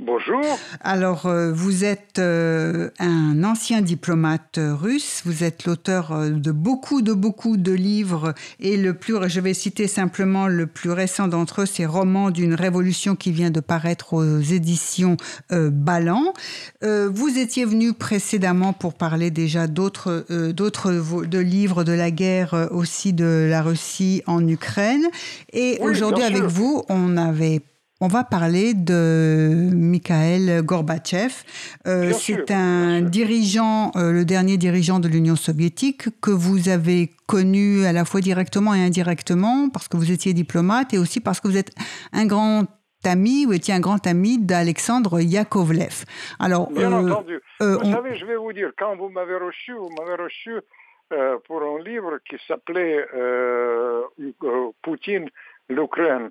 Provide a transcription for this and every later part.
Bonjour. Alors, euh, vous êtes euh, un ancien diplomate russe. Vous êtes l'auteur euh, de beaucoup, de beaucoup de livres. Et le plus, je vais citer simplement le plus récent d'entre eux, c'est Roman d'une révolution qui vient de paraître aux éditions Ballant. vous étiez venu précédemment pour parler déjà d'autres, d'autres de livres de la guerre aussi de la Russie en Ukraine. Et aujourd'hui, avec vous, on avait on va parler de Mikhail Gorbatchev. Euh, c'est un dirigeant, euh, le dernier dirigeant de l'Union soviétique que vous avez connu à la fois directement et indirectement parce que vous étiez diplomate et aussi parce que vous êtes un grand ami ou étiez un grand ami d'Alexandre Yakovlev. Alors, Bien euh, entendu. vous savez, je vais vous dire, quand vous m'avez reçu, vous m'avez reçu pour un livre qui s'appelait Poutine l'Ukraine.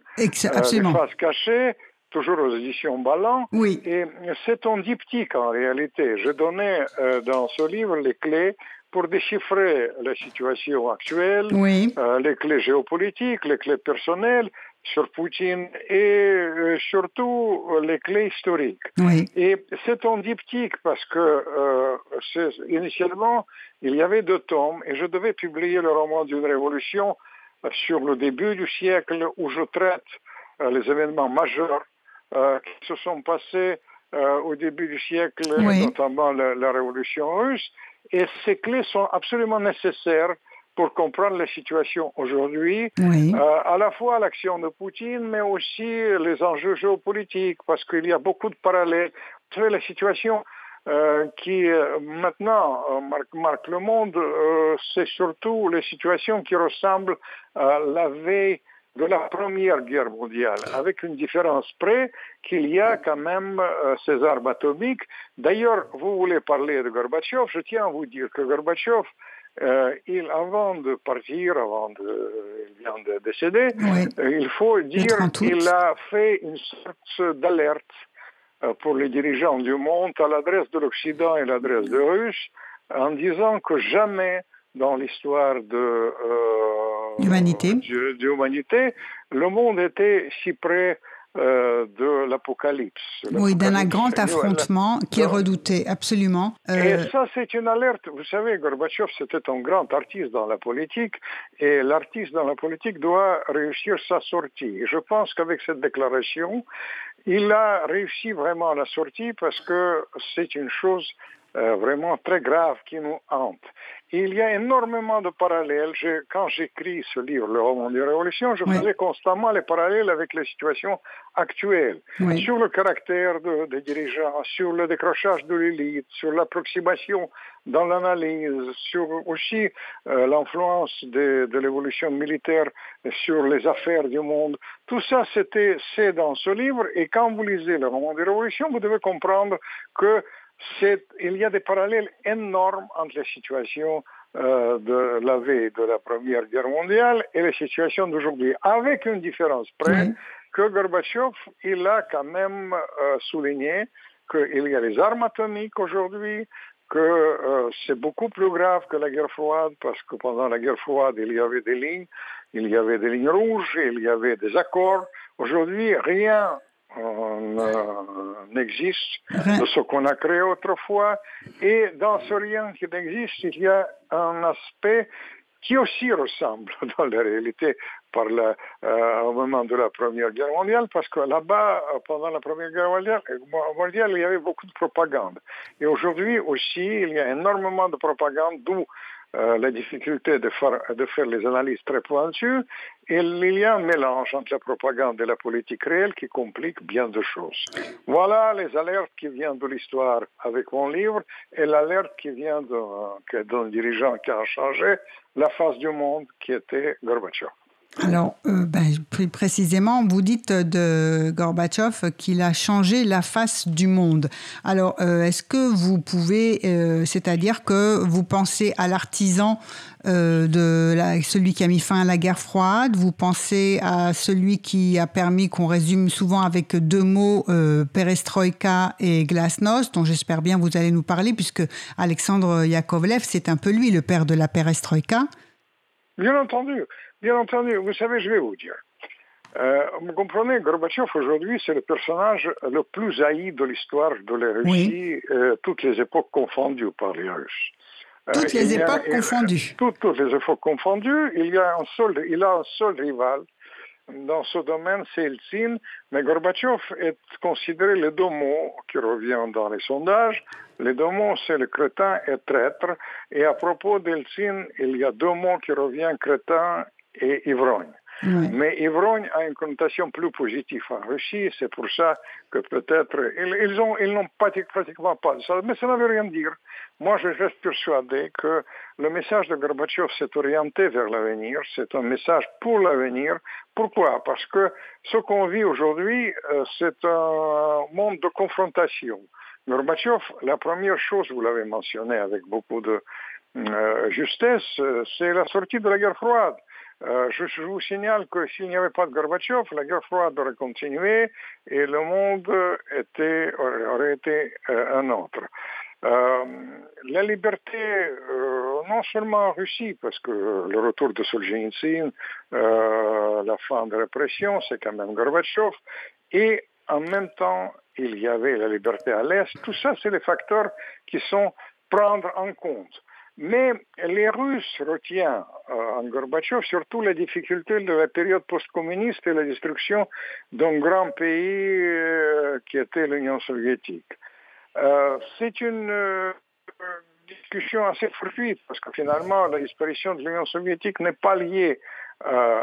Absolument. Euh, face toujours aux éditions Ballant. Oui. Et c'est un diptyque en réalité. Je donnais euh, dans ce livre les clés pour déchiffrer la situation actuelle, oui. euh, les clés géopolitiques, les clés personnelles sur Poutine et euh, surtout les clés historiques. Oui. Et c'est un diptyque parce que initialement il y avait deux tomes et je devais publier le roman d'une révolution sur le début du siècle où je traite euh, les événements majeurs euh, qui se sont passés euh, au début du siècle, notamment la, révolution russe. Et ces clés sont absolument nécessaires pour comprendre la situation aujourd'hui, à la fois l'action de Poutine, mais aussi les enjeux géopolitiques, parce qu'il y a beaucoup de parallèles. Vous savez, la situation euh, qui euh, maintenant euh, marque, marque, le monde, c'est surtout les situations qui ressemblent à la veille de la Première Guerre mondiale, avec une différence près qu'il y a quand même ces armes atomiques. D'ailleurs, vous voulez parler de Gorbatchev, je tiens à vous dire que Gorbatchev, il, avant de partir, avant de, il vient de décéder, il faut dire qu'il a fait une sorte d'alerte pour les dirigeants du monde à l'adresse de l'Occident et l'adresse de Russes en disant que jamais dans l'histoire de euh, l'humanité, le monde était si près euh, de l'apocalypse. Oui, d'un grand affrontement qu'il redoutait absolument. Et ça, c'est une alerte. Vous savez, Gorbatchev, c'était un grand artiste dans la politique, et l'artiste dans la politique doit réussir sa sortie. je pense qu'avec cette déclaration, il a réussi vraiment la sortie parce que c'est une chose euh, vraiment très grave qui nous hante. Il y a énormément de parallèles. quand j'écris ce livre, Le roman des révolutions, je faisais constamment les parallèles avec les situations actuelles, sur le caractère des dirigeants, sur le décrochage de l'élite, sur l'approximation dans l'analyse, sur aussi euh, l'influence de, de l'évolution militaire sur les affaires du monde. Tout ça, c'était, c'est dans ce livre. Et quand vous lisez Le roman des révolutions, vous devez comprendre que il y a des parallèles énormes entre les situations euh, de la veille de la Première Guerre mondiale et les situations d'aujourd'hui, avec une différence près que Gorbatchev, il a quand même euh, souligné qu'il y a les armes atomiques aujourd'hui, que euh, c'est beaucoup plus grave que la guerre froide, parce que pendant la guerre froide, il y avait des lignes, il y avait des lignes rouges, il y avait des accords. Aujourd'hui, rien n'existe de ce qu'on a créé autrefois. Et dans ce rien qui n'existe, il y a un aspect qui aussi ressemble dans la réalité par la, euh, au moment de la Première Guerre mondiale, parce que là-bas, pendant la Première Guerre mondiale, mondiale, il y avait beaucoup de propagande. Et aujourd'hui aussi, il y a énormément de propagande, d'où euh, la difficulté de faire, les analyses très pointues, et il y a un mélange entre la propagande et la politique réelle qui complique bien de choses. Voilà les alertes qui viennent de l'histoire avec mon livre et l'alerte qui vient d'un dirigeant qui a changé la face du monde qui était Gorbatchev. Alors, euh, ben, plus précisément, vous dites de Gorbatchev qu'il a changé la face du monde. Alors, est-ce que vous pouvez, c'est-à-dire que vous pensez à l'artisan de celui qui a mis fin à la guerre froide, vous pensez à celui qui a permis qu'on résume souvent avec deux mots perestroïka et glasnost, dont j'espère bien vous allez nous parler, puisque Alexandre Yakovlev, c'est un peu lui, le père de la perestroïka? Bien entendu, bien entendu. Vous savez, je vais vous dire. Euh, vous comprenez, Gorbatchev aujourd'hui, c'est le personnage le plus haï de l'histoire de la Russie, euh, toutes les époques confondues par les Russes. Euh, toutes les époques confondues. Toutes, les époques confondues. Il, y a un seul, il a un seul rival dans ce domaine, c'est Eltsine. Mais Gorbatchev est considéré le deux mots qui revient dans les sondages. Les deux mots, c'est le crétin et traître. Et à propos d'Eltsine, il y a deux mots qui reviennent, crétin et ivrogne. Mais ivrogne a une connotation plus positive en Russie, c'est pour ça que peut-être ils, ont, n'ont pratiquement pas ça, mais ça ne veut rien dire. Moi, je reste persuadé que le message de Gorbatchev s'est orienté vers l'avenir, c'est un message pour l'avenir. Pourquoi? Parce que ce qu'on vit aujourd'hui, euh, c'est un monde de confrontation. Gorbatchev, la première chose, vous l'avez mentionné avec beaucoup de euh, justesse, euh, c'est la sortie de la guerre froide. Euh, je, vous signale que s'il n'y avait pas de Gorbatchev, la guerre froide aurait continué et le monde était, aurait été euh, un autre. Euh, la liberté, non seulement en Russie, parce que le retour de Solzhenitsyn, la fin de la répression, c'est quand même Gorbatchev, et en même temps, il y avait la liberté à l'Est. Tout ça, c'est les facteurs qui sont prendre en compte. Mais les Russes retiennent euh, en Gorbatchev surtout la difficulté de la période post-communiste et la destruction d'un grand pays euh, qui était l'Union soviétique. Euh, c'est une discussion assez fortuite parce que finalement la disparition de l'Union soviétique n'est pas liée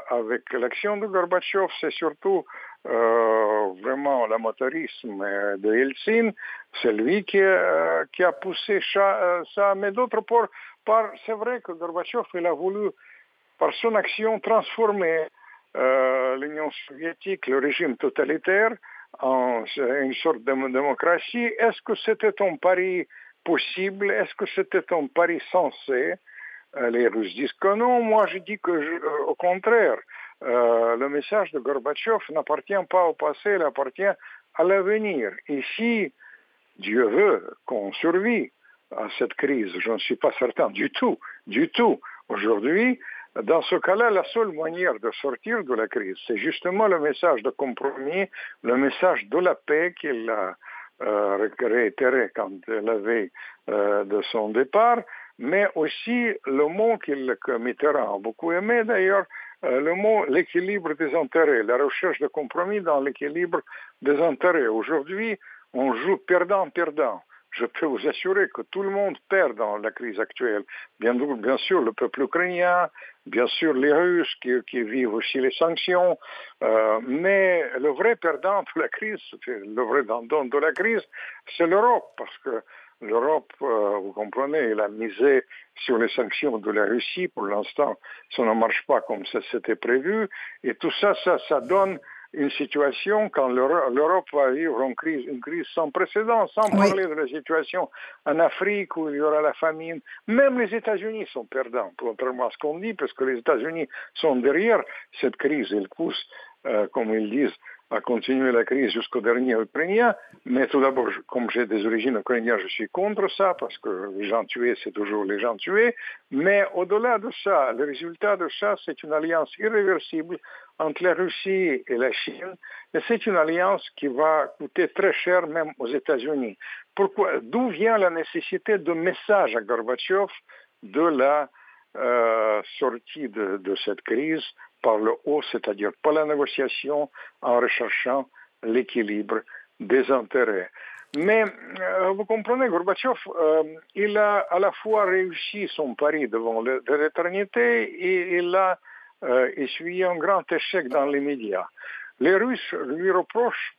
avec l'action de Gorbatchev, c'est surtout vraiment l'amateurisme de Helsinki c'est lui qui, euh, a poussé ça, euh, mais d'autre part, c'est vrai que Gorbatchev, il a voulu, par son action, transformer euh, l'Union soviétique, le régime totalitaire, en une sorte de démocratie. Est-ce que c'était un pari possible? Est-ce que c'était un pari sensé? Les Russes disent que non. Moi, je dis que, au contraire, le message de Gorbatchev n'appartient pas au passé, il appartient à l'avenir. Ici, Dieu veut qu'on survit à cette crise. Je ne suis pas certain du tout, du tout. Aujourd'hui, dans ce cas-là, la seule manière de sortir de la crise, c'est justement le message de compromis, le message de la paix qu'il a euh, réitéré quand la avait euh, de son départ, mais aussi le mot qu'il, que a beaucoup aimé d'ailleurs, le mot l'équilibre des intérêts, la recherche de compromis dans l'équilibre des intérêts. Aujourd'hui, on joue perdant-perdant. Je peux vous assurer que tout le monde perd dans la crise actuelle. Bien, bien sûr, le peuple ukrainien, bien sûr les Russes qui, vivent aussi les sanctions, euh, mais le vrai perdant de la crise, le vrai dandon de la crise, c'est l'Europe, parce que l'Europe, euh, vous comprenez, elle a misé sur les sanctions de la Russie. Pour l'instant, ça ne marche pas comme ça s'était prévu, et tout ça, ça, ça donne une situation quand l'Europe va vivre une crise, une crise sans précédent, sans parler de la situation en Afrique où il y aura la famine. Même les États-Unis sont perdants, contrairement à ce qu'on dit, parce que les États-Unis sont derrière cette crise. Ils poussent, euh, comme ils disent, à continuer la crise jusqu'au dernier Ukrainien. Mais tout d'abord, comme j'ai des origines ukrainiennes, je suis contre ça, parce que les gens tués, c'est toujours les gens tués. Mais au-delà de ça, le résultat de ça, c'est une alliance irréversible entre la Russie et la Chine. Et c'est une alliance qui va coûter très cher même aux États-Unis. Pourquoi D'où vient la nécessité de message à Gorbatchev de la euh, sortie de, de cette crise par le haut, c'est-à-dire par la négociation en recherchant l'équilibre des intérêts. Mais euh, vous comprenez, Gorbatchev, euh, il a à la fois réussi son pari devant l'éternité et il a euh, essuyé un grand échec dans les médias. Les Russes lui reprochent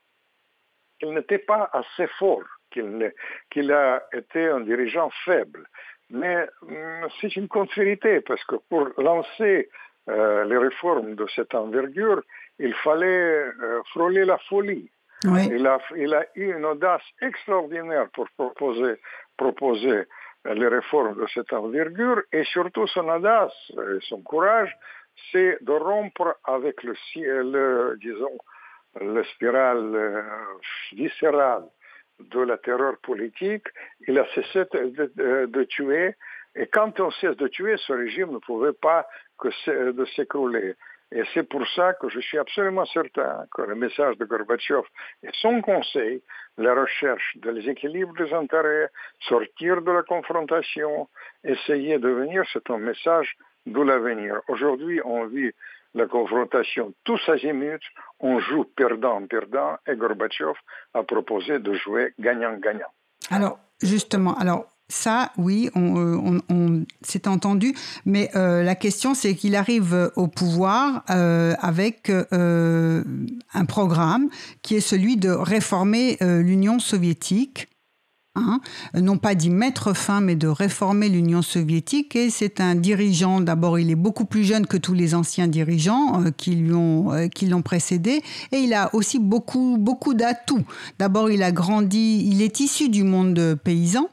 qu'il n'était pas assez fort, qu'il a été un dirigeant faible. Mais hum, c'est une contre-vérité parce que pour lancer euh, les réformes de cette envergure, il fallait euh, frôler la folie. Il, a, il, a, eu une audace extraordinaire pour proposer, proposer les réformes de cette envergure et surtout son audace et son courage, c'est de rompre avec le, le disons, le spirale euh, viscérale de la terreur politique. Il a cessé de, de, de tuer et quand on cesse de tuer, ce régime ne pouvait pas que de s'écrouler. Et c'est pour ça que je suis absolument certain que le message de Gorbatchev et son conseil, la recherche des équilibres des intérêts, sortir de la confrontation, essayer de venir, c'est un message de l'avenir. Aujourd'hui, on vit la confrontation tous azimuts, on joue perdant-perdant et Gorbatchev a proposé de jouer gagnant-gagnant. Alors, justement, alors ça, oui, on, euh, s'est entendu, mais euh, la question, c'est qu'il arrive au pouvoir euh, avec un programme qui est celui de réformer l'Union soviétique. Hein, non pas d'y mettre fin, mais de réformer l'Union soviétique. Et c'est un dirigeant, d'abord il est beaucoup plus jeune que tous les anciens dirigeants qui lui ont, qui l'ont précédé, et il a aussi beaucoup, beaucoup d'atouts. D'abord il a grandi, il est issu du monde paysan,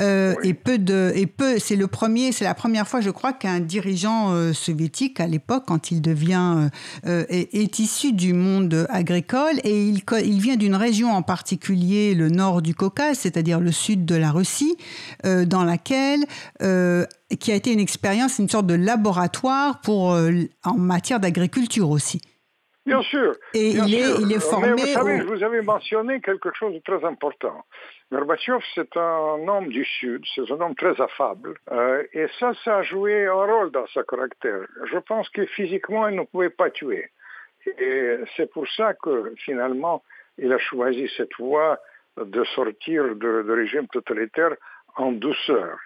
euh, et peu de, et peu, c'est le premier, c'est la première fois, je crois, qu'un dirigeant euh, soviétique à l'époque, quand il devient, euh, est, issu du monde agricole et il, il vient d'une région en particulier, le nord du Caucase, c'est-à-dire le sud de la Russie, dans laquelle qui a été une expérience, une sorte de laboratoire pour en matière d'agriculture aussi. Bien sûr. Et il, Est, il est formé. vous savez, vous avez mentionné quelque chose de très important. Gorbatchev, c'est un homme du Sud, c'est un homme très affable. Euh, et ça, ça a joué un rôle dans sa caractère. Je pense que physiquement, il ne pouvait pas tuer. Et c'est pour ça que finalement, il a choisi cette voie de sortir de, de régime totalitaire en douceur.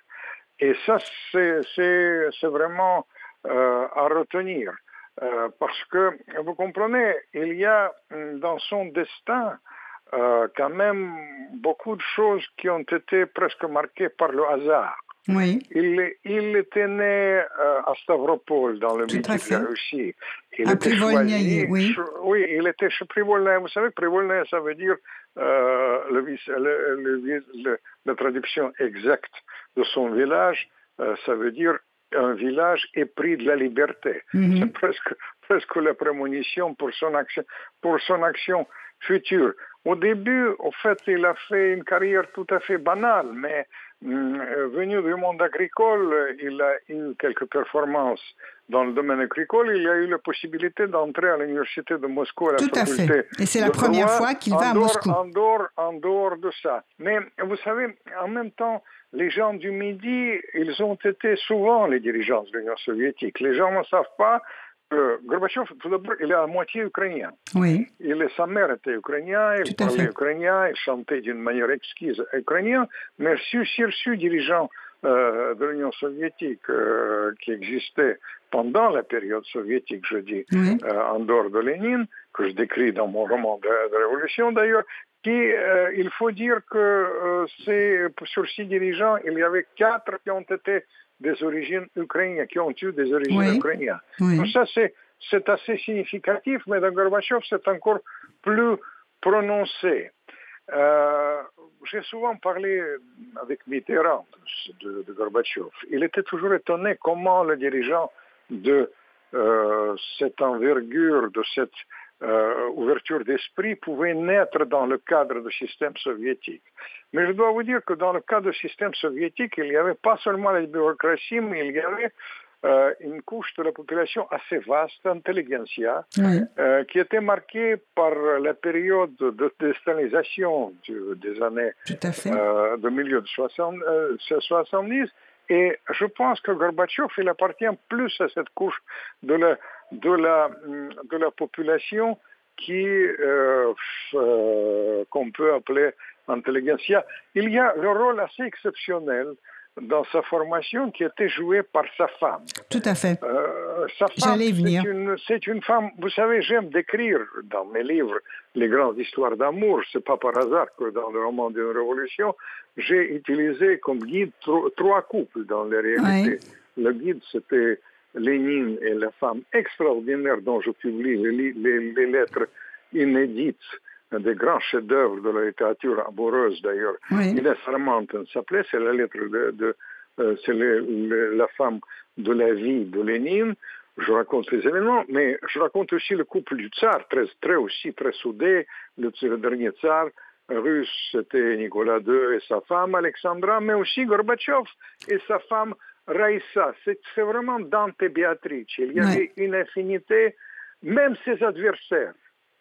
Et ça, c'est vraiment euh, à retenir. Euh, parce que, vous comprenez, il y a dans son destin euh, quand même beaucoup de choses qui ont été presque marquées par le hasard. Oui. Il, il était né euh, à Stavropol, dans le milieu de la Russie. Il à était choisi, oui. Oui, il était chez Privolnaya. Vous savez, Privolnaya, ça veut dire euh, le, le, le, la traduction exacte de son village, euh, ça veut dire un village épris de la liberté. Mm -hmm. C'est presque, presque la prémonition pour son action, pour son action future. Au début, au fait, il a fait une carrière tout à fait banale, mais euh, venu du monde agricole, il a eu quelques performances dans le domaine agricole. Il a eu la possibilité d'entrer à l'université de Moscou à la tout faculté. À fait. Et c'est la première fois qu'il va à dehors, Moscou. En dehors, en dehors de ça. Mais vous savez, en même temps, les gens du Midi, ils ont été souvent les dirigeants de l'Union soviétique. Les gens ne savent pas que Gorbatchev, tout d'abord, il est à moitié ukrainien. Oui. Il, sa mère était ukrainien, il parlait fait. ukrainien, il chantait d'une manière exquise ukrainien, mais sur, sur dirigeant euh, de l'Union soviétique euh, qui existait pendant la période soviétique, je dis, Oui. euh, en dehors de Lénine, que je décris dans mon roman de, de Révolution d'ailleurs, qui, euh, il faut dire que euh, c'est sur six dirigeants, il y avait quatre qui ont été des origines ukrainiennes, qui ont eu des origines Oui. ukrainiennes. Oui. Donc ça, c'est, c'est assez significatif, mais dans Gorbatchev, c'est encore plus prononcé. Euh, j'ai souvent parlé avec Mitterrand de, de Gorbatchev. Il était toujours étonné comment le dirigeant de euh, cette envergure, de cette euh, ouverture d'esprit pouvait naître dans le cadre du système soviétique. Mais je dois vous dire que dans le cadre du système soviétique, il n'y avait pas seulement la bureaucratie, mais il y avait euh, une couche de la population assez vaste, intelligentsia, Oui. euh, qui était marquée par la période de déstalinisation du- des années euh, de milieu de 60, euh, 70. Et je pense que Gorbatchev, il appartient plus à cette couche de la, de la, hum, de la population qui, euh, euh, qu'on peut appeler intelligentsia. Il y a le rôle assez exceptionnel dans sa formation qui était joué par sa femme. Tout à fait. Euh, sa femme, J'allais y venir. c'est une, femme, vous savez, j'aime décrire dans mes livres les grandes histoires d'amour. C'est pas par hasard que dans le roman d'une révolution, j'ai utilisé comme guide tro- trois couples dans les réalités. Le guide, c'était Lénine et la femme extraordinaire dont je publie les, les, lettres inédites des grands chefs-d'œuvre de la littérature amoureuse d'ailleurs. Oui. Inès Armanten s'appelait, c'est la lettre de, de euh, c'est la femme de la vie de Lénine. Je raconte les événements, mais je raconte aussi le couple du tsar, très, très aussi très soudé, le, le dernier tsar russe, c'était Nicolas II et sa femme Alexandra, mais aussi Gorbatchev et sa femme Raïssa. C'est vraiment Dante et Béatrice. Il y avait une affinité, même ses adversaires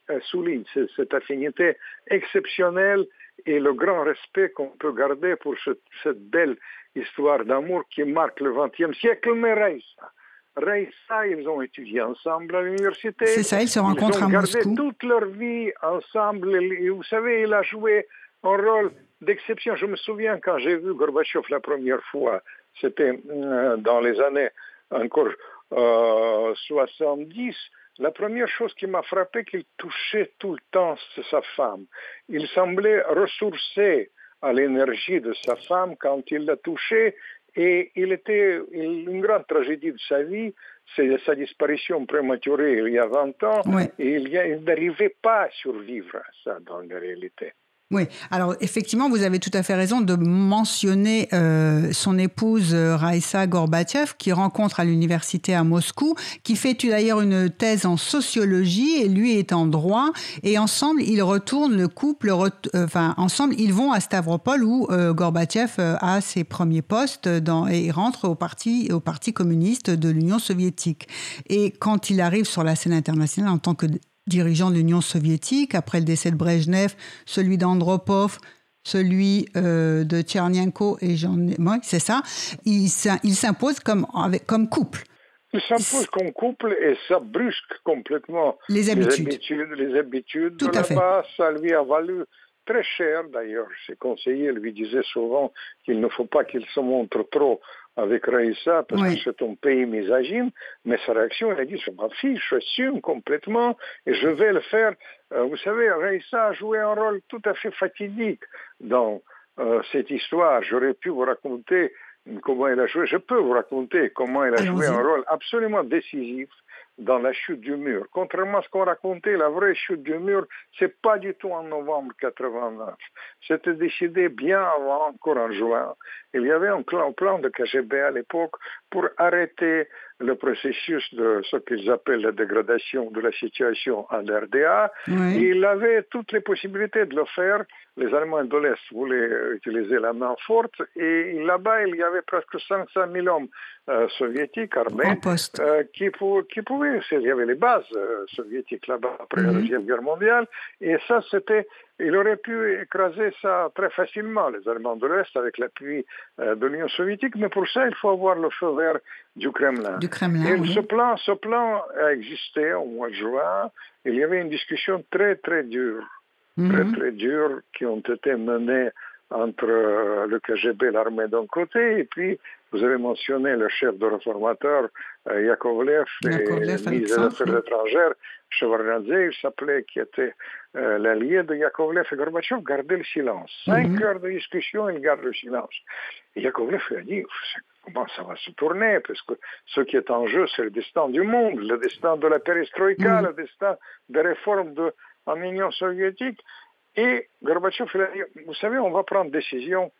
euh, soulignent cette affinité exceptionnelle et le grand respect qu'on peut garder pour cette, cette belle histoire d'amour qui marque le XXe siècle, mais Raïssa. Raïssa, ils ont étudié ensemble à l'université. C'est ça, ils se rencontrent ils ont à gardé Moscou. toute leur vie ensemble. Et vous savez, il a joué un rôle d'exception. Je me souviens quand j'ai vu Gorbatchev la première fois, c'était euh, dans les années encore euh, 70, la première chose qui m'a frappé, qu'il touchait tout le temps sa femme. Il semblait ressourcé à l'énergie de sa femme quand il la touchait et il était une grande tragédie de sa vie, c'est sa disparition prématurée il y a 20 ans, et il n'arrivait pas à survivre à ça dans la réalité. Oui, alors effectivement, vous avez tout à fait raison de mentionner euh, son épouse euh, Raïssa Gorbatchev, qui rencontre à l'université à Moscou, qui fait d'ailleurs une thèse en sociologie et lui est en droit. Et ensemble, ils retournent, le couple, enfin, ensemble, ils vont à Stavropol où euh, Gorbatchev a ses premiers postes dans, et rentre au parti, au parti communiste de l'Union soviétique. Et quand il arrive sur la scène internationale en tant que dirigeant de l'Union soviétique, après le décès de Brejnev, celui d'Andropov, celui euh, de Tchernenko et j'en ai... ouais, c'est ça, il, s'im- il s'impose comme, avec, comme couple. Il s'impose comme couple et ça brusque complètement Les habitudes. les habitudes, les habitudes Tout de à fait. Ça lui a valu très cher d'ailleurs. Ses conseillers lui disaient souvent qu'il ne faut pas qu'il se montre trop avec Raïssa parce Oui. que c'est un pays misogyne. Mais sa réaction, elle a dit, je m'en fiche, j'assume complètement et je vais le faire. Euh, vous savez, Raïssa a joué un rôle tout à fait fatidique dans euh, cette histoire. J'aurais pu vous raconter comment elle a joué. Je peux vous raconter comment elle a joué un rôle absolument décisif dans la chute du mur. Contrairement à ce qu'on racontait, la vraie chute du mur, c'est pas du tout en novembre 89. C'était décidé bien avant, encore en juin. Il y avait un plan, un plan de KGB à l'époque pour arrêter le processus de ce qu'ils appellent la dégradation de la situation en RDA. Oui. Il avait toutes les possibilités de le faire. Les Allemands de l'Est voulaient utiliser la main forte. Et là-bas, il y avait presque 500 000 hommes euh, soviétiques armés euh, qui, pou- qui pouvaient, il y avait les bases euh, soviétiques là-bas après la Mhm. Deuxième Guerre mondiale, et ça c'était, il aurait pu écraser ça très facilement, les Allemands de l'Est, avec l'appui de l'Union soviétique, mais pour ça il faut avoir le feu vert du Kremlin. Du Kremlin, Et oui. ce plan, ce plan a existé au mois de juin, il y avait une discussion très très dure très Mhm. très dures qui ont été menées entre euh, le KGB et l'armée d'un côté, et puis vous avez mentionné le chef de réformateur euh, Yakovlev et le ministre des Affaires étrangères, Shevardnadze, il s'appelait, qui était euh, l'allié de Yakovlev et Gorbatchev, gardait le silence. Cinq Mhm. heures de discussion, il garde le silence. Et Yakovlev lui a dit, comment ça va se tourner, parce que ce qui est en jeu, c'est le destin du monde, le destin de la perestroïka, Mhm. le destin des réformes de, en Union soviétique. Et Gorbatchev, il a dit, vous savez, on va prendre décision,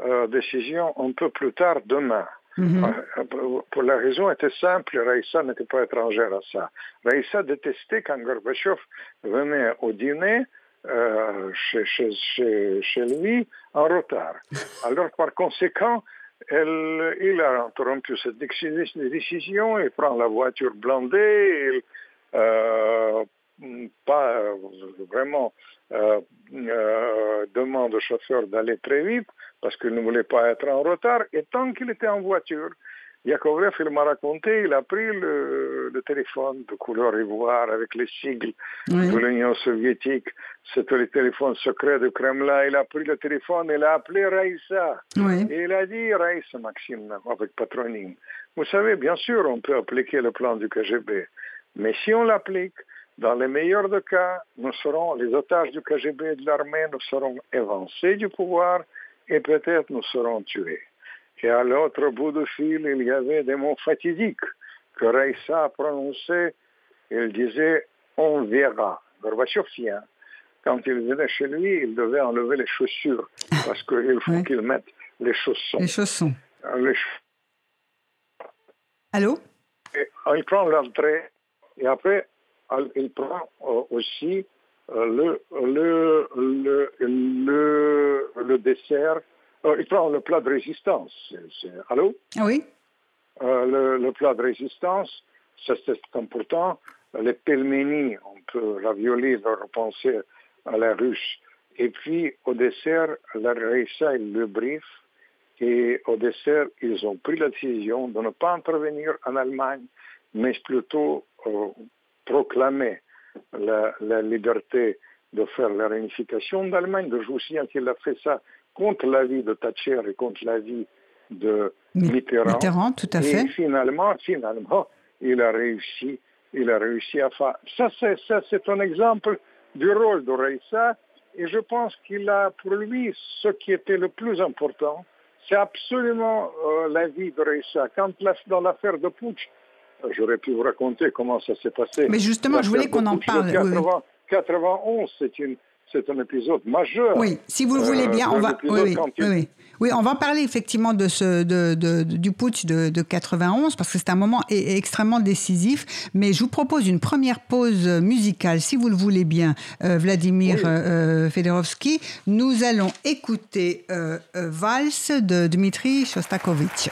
euh, décision un peu plus tard demain. Mhm. Euh, pour- la raison était simple, Raïssa n'était pas étrangère à ça. Raïssa détestait quand Gorbatchev venait au dîner euh, chez, chez, chez, lui en retard. Alors par conséquent, elle, il a interrompu cette déci- décision, il prend la voiture blindée, il, euh, pas euh, vraiment euh, euh, demande au chauffeur d'aller très vite parce qu'il ne voulait pas être en retard. Et tant qu'il était en voiture, Yakovlev, il m'a raconté, il a pris le, le téléphone de couleur ivoire avec les sigles Oui. de l'Union soviétique. C'était le téléphone secret du Kremlin. Il a pris le téléphone, il a appelé Raïssa. Oui. Et il a dit, Raïssa Maxime, avec patronyme, vous savez, bien sûr, on peut appliquer le plan du KGB. Mais si on l'applique, dans les meilleurs des cas, nous serons, les otages du KGB et de l'armée, nous serons évincés du pouvoir et peut-être nous serons tués. Et à l'autre bout du fil, il y avait des mots fatidiques que Reissa a prononcé, il disait on verra. Vient. Quand il venait chez lui, il devait enlever les chaussures parce qu'il faut qu'il mette les chaussons. Les chaussons. Les Allô? Il prend l'entrée et après, il prend aussi le, le, le, le, le dessert. il prend le plat de résistance. Allô? Oui. le, plat de résistance, c'est important. Les pelmeni, on peut ravioler, le repenser à la russe. Et puis, au dessert, la il le brief. Et au dessert, ils ont pris la décision de ne pas intervenir en Allemagne, mais plutôt euh, proclamer la, la, liberté de faire la réunification d'Allemagne. De Joussian, il a fait ça contre l'avis de Thatcher et contre l'avis de Mitterrand. Mitterrand, tout à fait. Et finalement, finalement, il a réussi, il a réussi à faire. Ça, c'est, ça, c'est un exemple du rôle de Reissa. Et je pense qu'il a pour lui ce qui était le plus important, c'est absolument euh, la vie de Reissa. Quand dans l'affaire de Putsch, j'aurais pu vous raconter comment ça s'est passé. Mais justement, je voulais qu'on en parle. 80, 91, c'est une c'est un épisode majeur. Oui, si vous le voulez bien, on va. Oui, oui, oui, on va parler effectivement de ce, de, de, du putsch de, de, 91 parce que c'est un moment extrêmement décisif. Mais je vous propose une première pause musicale, si vous le voulez bien, euh, Vladimir euh, Fedorovski. Nous allons écouter euh, Vals de Dmitri Shostakovich.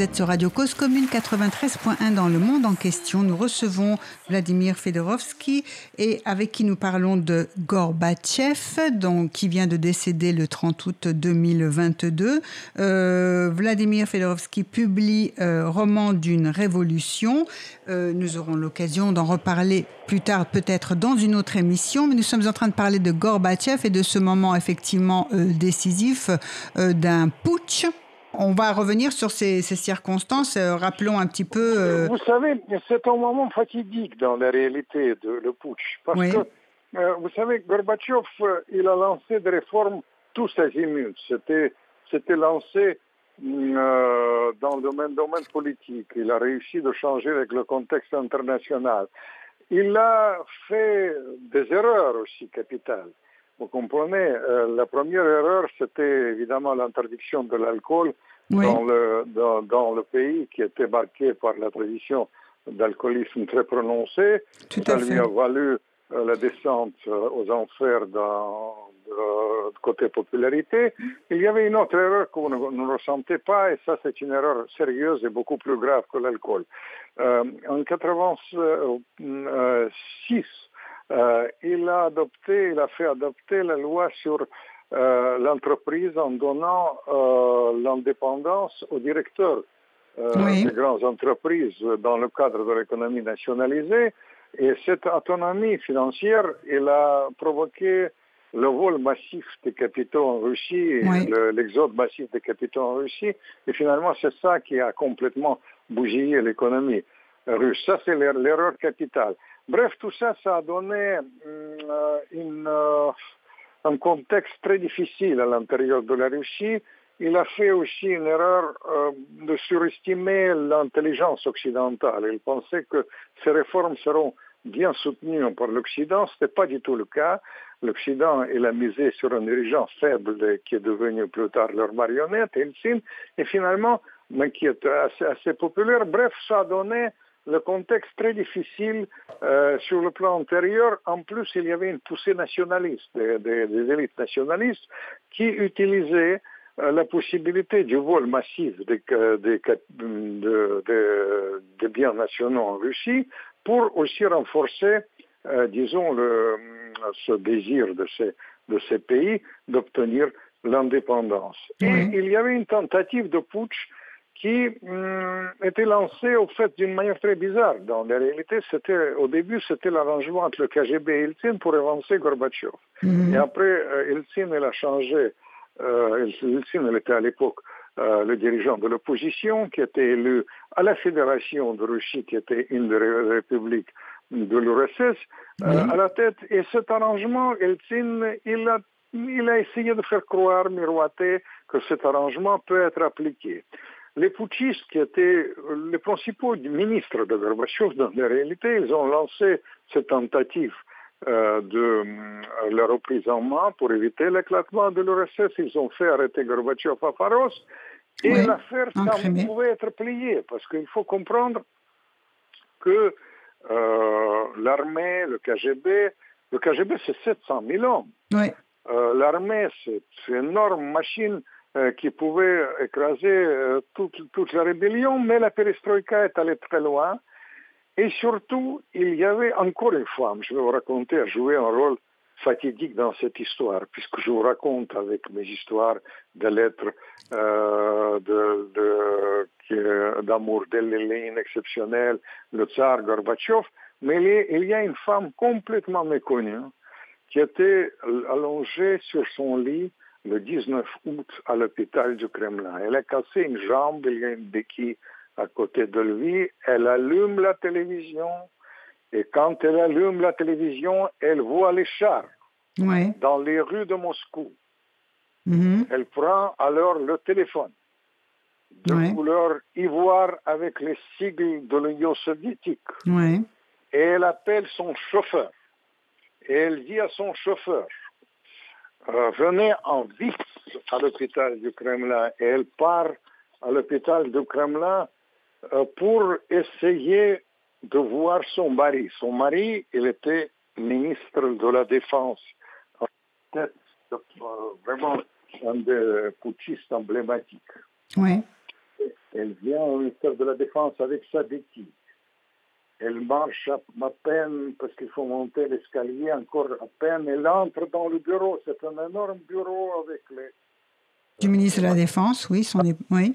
Vous êtes sur Radio Cause Commune 93.1 dans le monde en question. Nous recevons Vladimir Fedorovski et avec qui nous parlons de Gorbatchev, donc, qui vient de décéder le 30 août 2022. Euh, Vladimir Fedorovski publie euh, Roman d'une révolution. Euh, nous aurons l'occasion d'en reparler plus tard, peut-être dans une autre émission, mais nous sommes en train de parler de Gorbatchev et de ce moment effectivement décisif d'un putsch on va revenir sur ces, circonstances. Euh, rappelons un petit peu. Euh, vous savez, c'est un moment fatidique dans la réalité de le putsch. Parce que, euh, vous savez, Gorbatchev, il a lancé des réformes tous azimuts. C'était, c'était lancé dans le domaine, domaine politique. Il a réussi de changer avec le contexte international. Il a fait des erreurs aussi capitales. Vous comprenez, euh, la première erreur, c'était évidemment l'interdiction de l'alcool dans, le, dans, le pays qui était marqué par la tradition d'alcoolisme très prononcée. Ça lui a valu euh, la descente euh, aux enfers dans, de, côté popularité. Il y avait une autre erreur qu'on ne, ne, ressentait pas, et ça c'est une erreur sérieuse et beaucoup plus grave que l'alcool. en 1986, euh, il a adopté, il a fait adopter la loi sur euh, l'entreprise en donnant euh, l'indépendance aux directeurs des grandes entreprises dans le cadre de l'économie nationalisée. Et cette autonomie financière, elle a provoqué le vol massif des capitaux en Russie, l'exode massif des capitaux en Russie. Et finalement, c'est ça qui a complètement bougillé l'économie russe. Ça, c'est l'erreur capitale. Bref, tout ça, ça a donné un contexte très difficile à l'intérieur de la Russie. Il a fait aussi une erreur de surestimer l'intelligence occidentale. Il pensait que ces réformes seront bien soutenues par l'Occident. Ce n'était pas du tout le cas. L'Occident, il a misé sur un dirigeant faible qui est devenu plus tard leur marionnette, Eltsine, et finalement, mais qui est assez populaire. Bref, ça a donné le contexte très difficile euh, sur le plan antérieur. En plus, il y avait une poussée nationaliste, des, élites nationalistes, qui utilisaient euh, la possibilité du vol massif des, biens nationaux en Russie pour aussi renforcer, euh, disons, le, ce désir de ces, de ces pays d'obtenir l'indépendance. Et il y avait une tentative de putsch qui hum, était lancé au fait d'une manière très bizarre. Dans la réalité, c'était au début, c'était l'arrangement entre le KGB et Eltsine pour avancer Gorbatchev. Mhm. Et après, euh, Eltsine, elle a changé. Euh, Eltsine, elle était à l'époque euh, le dirigeant de l'opposition, qui était élu à la Fédération de Russie, qui était une des républiques de l'URSS, à la tête. Et cet arrangement, Eltsine, il a, il a essayé de faire croire, miroiter, que cet arrangement peut être appliqué les putschistes qui étaient les principaux ministres de Gorbatchev, dans la réalité, ils ont lancé cette tentative euh, de euh, la reprise en main pour éviter l'éclatement de l'URSS. Ils ont fait arrêter Gorbatchev à Faros. Et l'affaire, ça pouvait être pliée, parce qu'il faut comprendre que euh, l'armée, le KGB, le KGB, c'est 700 000 hommes. l'armée, c'est une énorme machine euh, qui pouvait écraser euh, toute, la rébellion, mais la perestroïka est allée très loin. Et surtout, il y avait encore une femme, je vais vous raconter, a joué un rôle fatidique dans cette histoire, puisque je vous raconte avec mes histoires de lettres euh, d'amour de, de, le tsar Gorbatchev, mais il y a une femme complètement méconnue qui était allongée sur son lit le 19 août à l'hôpital du Kremlin. Elle a cassé une jambe, il y a une béquille à côté de lui, elle allume la télévision et quand elle allume la télévision, elle voit les chars dans les rues de Moscou. Mm-hmm. Elle prend alors le téléphone de couleur ivoire avec les sigles de l'Union soviétique. Et elle appelle son chauffeur. Et elle dit à son chauffeur, euh, venait en vite à l'hôpital du Kremlin et elle part à l'hôpital du Kremlin euh, pour essayer de voir son mari. Son mari, il était ministre de la Défense. Euh, vraiment un des putschistes emblématiques. Oui. Elle vient au ministère de la Défense avec sa béquille. Elle marche à, peine parce qu'il faut monter l'escalier encore à peine. Elle entre dans le bureau. C'est un énorme bureau avec les... Du ministre de la Défense, oui. Son... oui.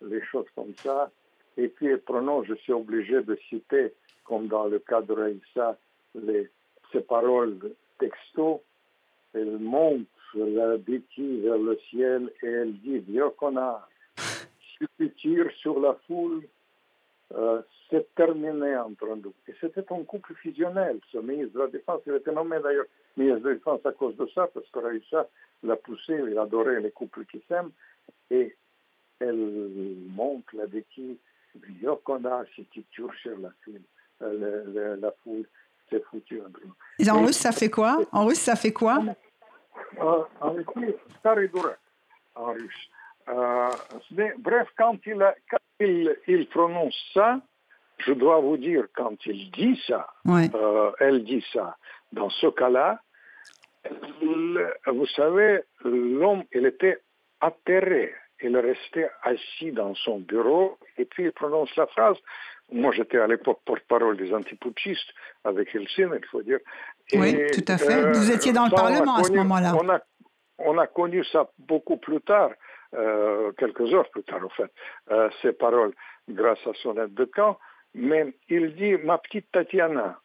Les choses comme ça. Et puis prononce, je suis obligé de citer, comme dans le cas de Raïssa, les, ces paroles texto. Elle monte la béquille vers le ciel et elle dit, vieux connard, si tu tires sur la foule, euh, c'est terminé entre nous. Et c'était un couple fusionnel. Ce ministre de la Défense, il était nommé d'ailleurs ministre de la Défense à cause de ça, parce que Raïssa l'a poussé, il adorait les couples qui s'aiment. Et elle monte la si tu tires sur la foule, euh, la foule c'est foutu entre nous. Et en russe, ça fait quoi? En russe, ça fait quoi? Euh, En russe, en russe. Euh, bref, quand, il, quand il, il, prononce ça, je dois vous dire, quand il dit ça, euh, elle dit ça, dans ce cas-là, vous savez, l'homme, il était atterré. Il restait assis dans son bureau et puis il prononce la phrase. Moi, j'étais à l'époque porte-parole des antiputschistes avec Helsinki, il faut dire. oui, tout à fait. Vous étiez dans le Parlement à ce moment-là. On a, on a connu ça beaucoup plus tard. Euh, quelques heures plus tard, en fait, euh, ces paroles grâce à son aide de camp. Mais il dit, ma petite Tatiana,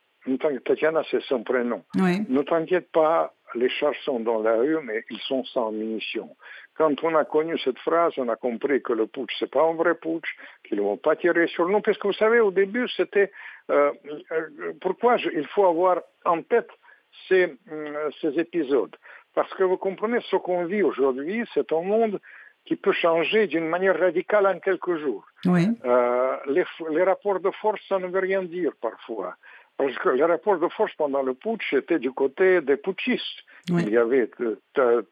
Tatiana c'est son prénom, ne t'inquiète pas, les chars sont dans la rue, mais ils sont sans munitions. Quand on a connu cette phrase, on a compris que le putsch, c'est pas un vrai putsch, qu'ils ne vont pas tirer sur nous, parce que vous savez, au début, c'était euh, pourquoi il faut avoir en tête ces, ces épisodes. Parce que vous comprenez, ce qu'on vit aujourd'hui, c'est un monde qui peut changer d'une manière radicale en quelques jours. Euh, les, rapports de force, ça ne veut rien dire parfois. Parce que les rapports de force pendant le putsch étaient du côté des putschistes. Il y avait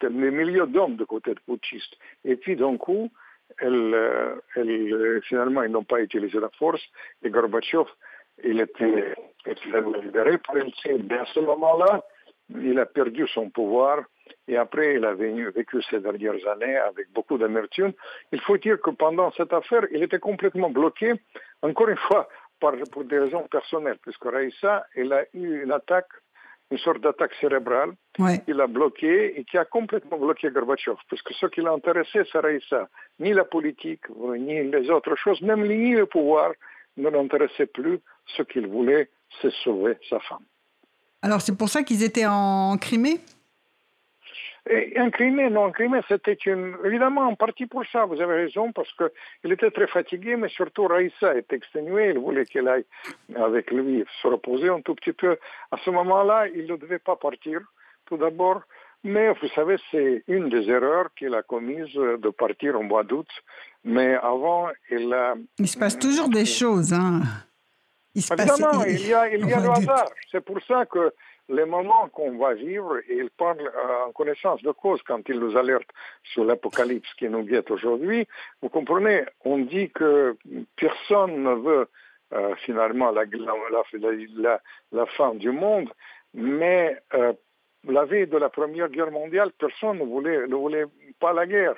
des milliers d'hommes du côté des putschistes. Et puis d'un coup, euh, finalement, ils n'ont pas utilisé la force. Et Gorbatchev, il était, libéré par Mais à ce moment-là, il a perdu son pouvoir et après, il a vécu ces dernières années avec beaucoup d'amertume. Il faut dire que pendant cette affaire, il était complètement bloqué, encore une fois, pour des raisons personnelles, puisque Raïssa, il a eu une attaque, une sorte d'attaque cérébrale, il a bloqué et qui a complètement bloqué Gorbatchev, puisque ce qui l'a intéressé, c'est Raïssa. Ni la politique, ni les autres choses, même ni le pouvoir ne l'intéressait plus. Ce qu'il voulait, c'est sauver sa femme. Alors c'est pour ça qu'ils étaient en Crimée? Et un crime, non, un crime, c'était une... évidemment en partie pour ça, vous avez raison, parce qu'il était très fatigué, mais surtout Raïssa était exténué, il voulait qu'elle aille avec lui se reposer un tout petit peu. À ce moment-là, il ne devait pas partir, tout d'abord, mais vous savez, c'est une des erreurs qu'il a commises de partir en mois d'août, mais avant, il a... Il se passe toujours des choses, hein il se Évidemment, il y a, il y a le hasard. C'est pour ça que les moments qu'on va vivre, et il parle euh, en connaissance de cause quand il nous alerte sur l'apocalypse qui nous guette aujourd'hui, vous comprenez, on dit que personne ne veut euh, finalement la, fin du monde, mais euh, la veille de la Première Guerre mondiale, personne ne voulait, pas la guerre.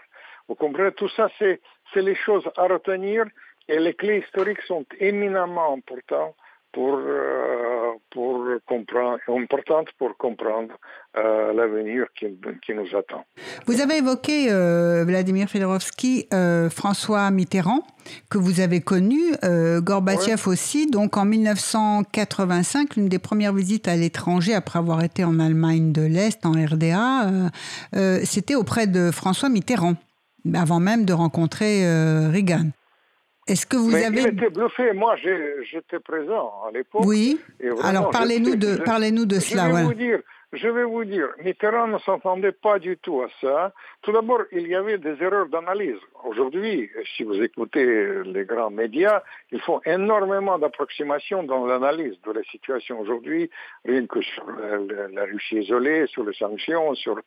Vous comprenez, tout ça, c'est les choses à retenir et les clés historiques sont éminemment importantes pour, pour comprendre, importante pour comprendre euh, l'avenir qui, qui, nous attend. Vous avez évoqué, euh, Vladimir Fedorovski, François Mitterrand, que vous avez connu, Gorbatchev aussi. Donc en 1985, l'une des premières visites à l'étranger, après avoir été en Allemagne de l'Est, en RDA, c'était auprès de François Mitterrand, avant même de rencontrer Reagan. Est-ce que vous avez... Il était bluffé. Moi, j'étais présent à l'époque. Oui. Alors, parlez-nous de, parlez de cela. Je vais, vous dire, je vais vous dire, Mitterrand ne s'entendait pas du tout à ça. Tout d'abord, il y avait des erreurs d'analyse. Aujourd'hui, si vous écoutez les grands médias, ils font énormément d'approximations dans l'analyse de la situation aujourd'hui, rien que sur la, Russie isolée, sur les sanctions, sur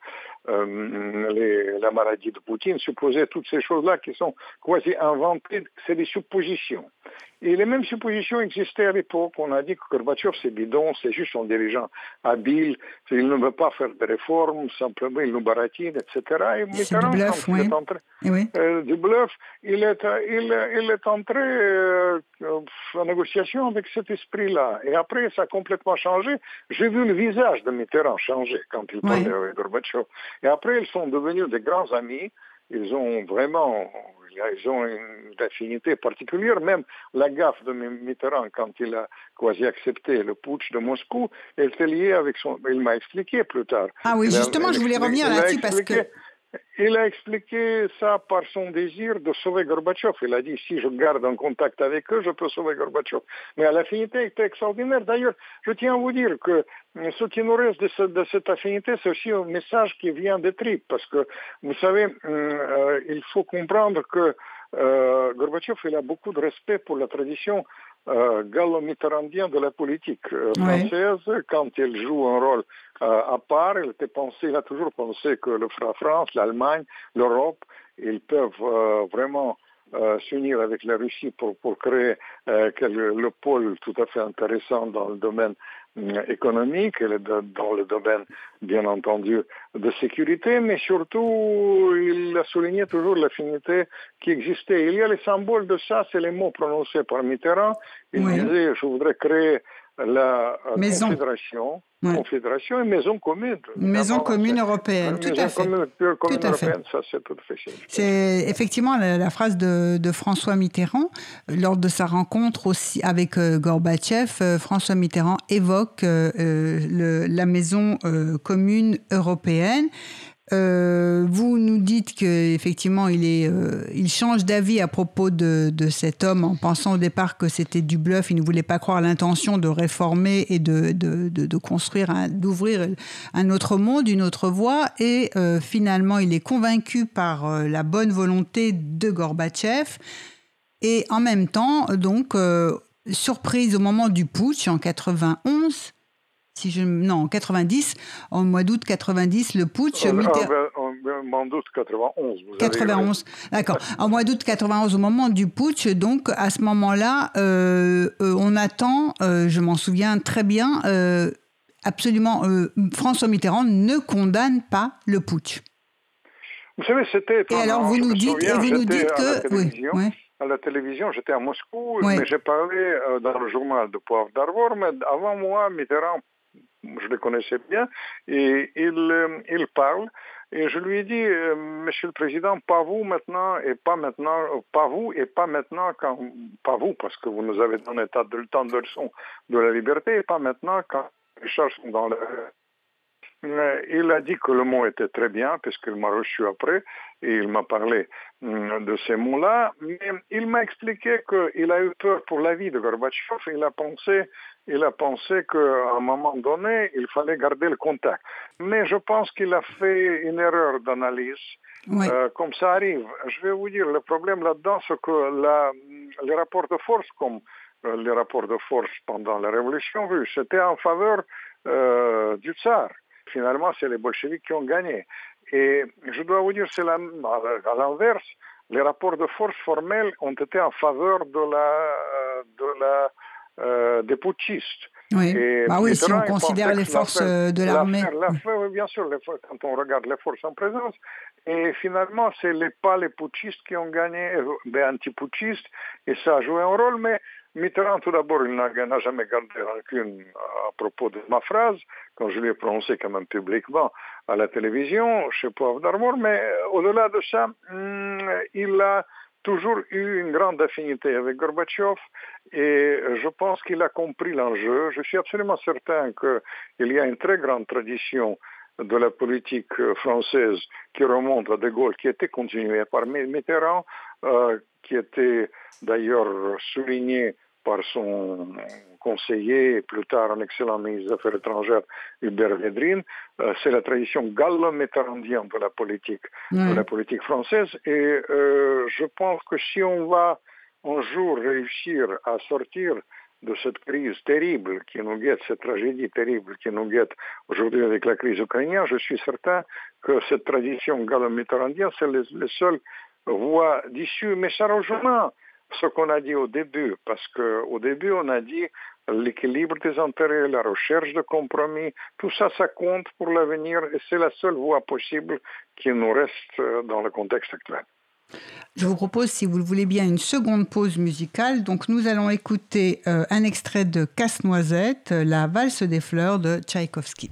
euh, la maladie de Poutine, supposer toutes ces choses-là qui sont quasi inventées, c'est des suppositions. Et les mêmes suppositions existaient à l'époque. On a dit que Gorbatchev, c'est bidon, c'est juste un dirigeant habile, il ne veut pas faire de réformes, simplement il nous baratine, etc. Et Mitterrand, du bluff, oui. entré, oui. Euh, du bluff, il est, il, il est entré euh, en négociation avec cet esprit-là. Et après, ça a complètement changé. J'ai vu le visage de Mitterrand changer quand il parlait oui. avec Gorbatchev. Et après, ils sont devenus des grands amis. Ils ont vraiment ils ont une affinité particulière. Même la gaffe de Mitterrand, quand il a quasi accepté le putsch de Moscou, elle était liée avec son... Il m'a expliqué plus tard. Ah oui, justement, je voulais revenir là-dessus parce que... Il a expliqué ça par son désir de sauver Gorbatchev. Il a dit, si je garde un contact avec eux, je peux sauver Gorbatchev. Mais l'affinité était extraordinaire. D'ailleurs, je tiens à vous dire que ce qui nous reste de, ce, de cette affinité, c'est aussi un message qui vient des tripes. Parce que, vous savez, euh, il faut comprendre que euh, Gorbatchev, il a beaucoup de respect pour la tradition euh, gallo-mitterrandien de la politique euh, française. Quand il joue un rôle euh, à part, il, était a toujours pensé que le, la France, l'Allemagne, l'Europe, ils peuvent euh, vraiment s'unir avec la Russie pour, pour créer le pôle tout à fait intéressant dans le domaine économique et dans le domaine, bien entendu, de sécurité, mais surtout, il a souligné toujours l'affinité qui existait. Il y a les symboles de ça, c'est les mots prononcés par Mitterrand. Il oui. disait, je voudrais créer la maison. confédération, ouais. confédération et maison commune. Une maison commune européenne, tout à fait. Commune, tout commune à européenne, fait. ça c'est tout fait C'est effectivement la, la, phrase de, de, François Mitterrand lors de sa rencontre aussi avec euh, Gorbatchev. Euh, François Mitterrand évoque euh, le, la maison commune européenne. Euh, vous nous dites qu'effectivement, il, euh, il change d'avis à propos de, de, cet homme en pensant au départ que c'était du bluff. Il ne voulait pas croire l'intention de réformer et de, de, de construire, d'ouvrir un autre monde, une autre voie. Et euh, finalement, il est convaincu par la bonne volonté de Gorbatchev. Et en même temps, donc, surprise au moment du putsch en 91, si je non en 90 en mois d'août 90 le putsch en, Mitterrand... en, mois d'août 91 vous 91 d'accord. En mois d'août 91 au moment du putsch donc à ce moment-là euh, euh, on attend euh, je m'en souviens très bien euh, absolument François Mitterrand ne condamne pas le putsch. Vous savez c'était et alors vous nous dites et vous nous dites que oui. À la télévision, j'étais à Moscou, Oui. mais j'ai parlé euh, dans le journal de Poivre d'Arvor, mais avant moi, Mitterrand je le connaissais bien, et il, euh, il parle. Et je lui ai dit, euh, Monsieur le Président, pas vous maintenant et pas maintenant, pas vous et pas maintenant quand, pas vous parce que vous nous avez donné tant de, tant de leçons de la liberté et pas maintenant quand les choses sont dans le. Il a dit que le mot était très bien puisqu'il m'a reçu après et il m'a parlé de ces mots-là, mais il m'a expliqué qu'il a eu peur pour la vie de Gorbatchev. Il a pensé, il a pensé qu'à un moment donné, il fallait garder le contact. Mais je pense qu'il a fait une erreur d'analyse. Oui. Euh, comme ça arrive. Je vais vous dire, le problème là-dedans, c'est que la, les rapports de force, comme euh, les rapports de force pendant la révolution russe, c'était en faveur euh, du tsar. Finalement, c'est les bolcheviks qui ont gagné. Et je dois vous dire, c'est la, à l'inverse, les rapports de force formels ont été en faveur de la, de la, euh, des putschistes. Oui, bah oui si on considère les forces de l'armée. Oui, bien sûr, les, quand on regarde les forces en présence. Et finalement, ce n'est pas les putschistes qui ont gagné, des anti-putschistes, et ça a joué un rôle, mais Mitterrand, tout d'abord, il n'a jamais gardé rancune à propos de ma phrase, quand je l'ai prononcée quand même publiquement à la télévision, chez Poivre d'Armor, mais au-delà de ça, il a toujours eu une grande affinité avec Gorbatchev et je pense qu'il a compris l'enjeu. Je suis absolument certain qu'il y a une très grande tradition de la politique française qui remonte à De Gaulle, qui était continuée par Mitterrand, euh, qui était d'ailleurs soulignée par son conseiller plus tard un excellent ministre des Affaires étrangères, Hubert Védrine. Euh, c'est la tradition gallo-mitterrandienne de la politique, mmh. de la politique française. Et euh, je pense que si on va un jour réussir à sortir de cette crise terrible qui nous guette, cette tragédie terrible qui nous guette aujourd'hui avec la crise ukrainienne, je suis certain que cette tradition gallo-mitterrandienne, c'est les seules voies d'issue. Mais ça rejoint ce qu'on a dit au début, parce qu'au début, on a dit l'équilibre des intérêts, la recherche de compromis, tout ça, ça compte pour l'avenir et c'est la seule voie possible qui nous reste euh, dans le contexte actuel. Je vous propose, si vous le voulez bien, une seconde pause musicale. Donc, nous allons écouter euh, un extrait de Casse-Noisette, La valse des fleurs de Tchaïkovski.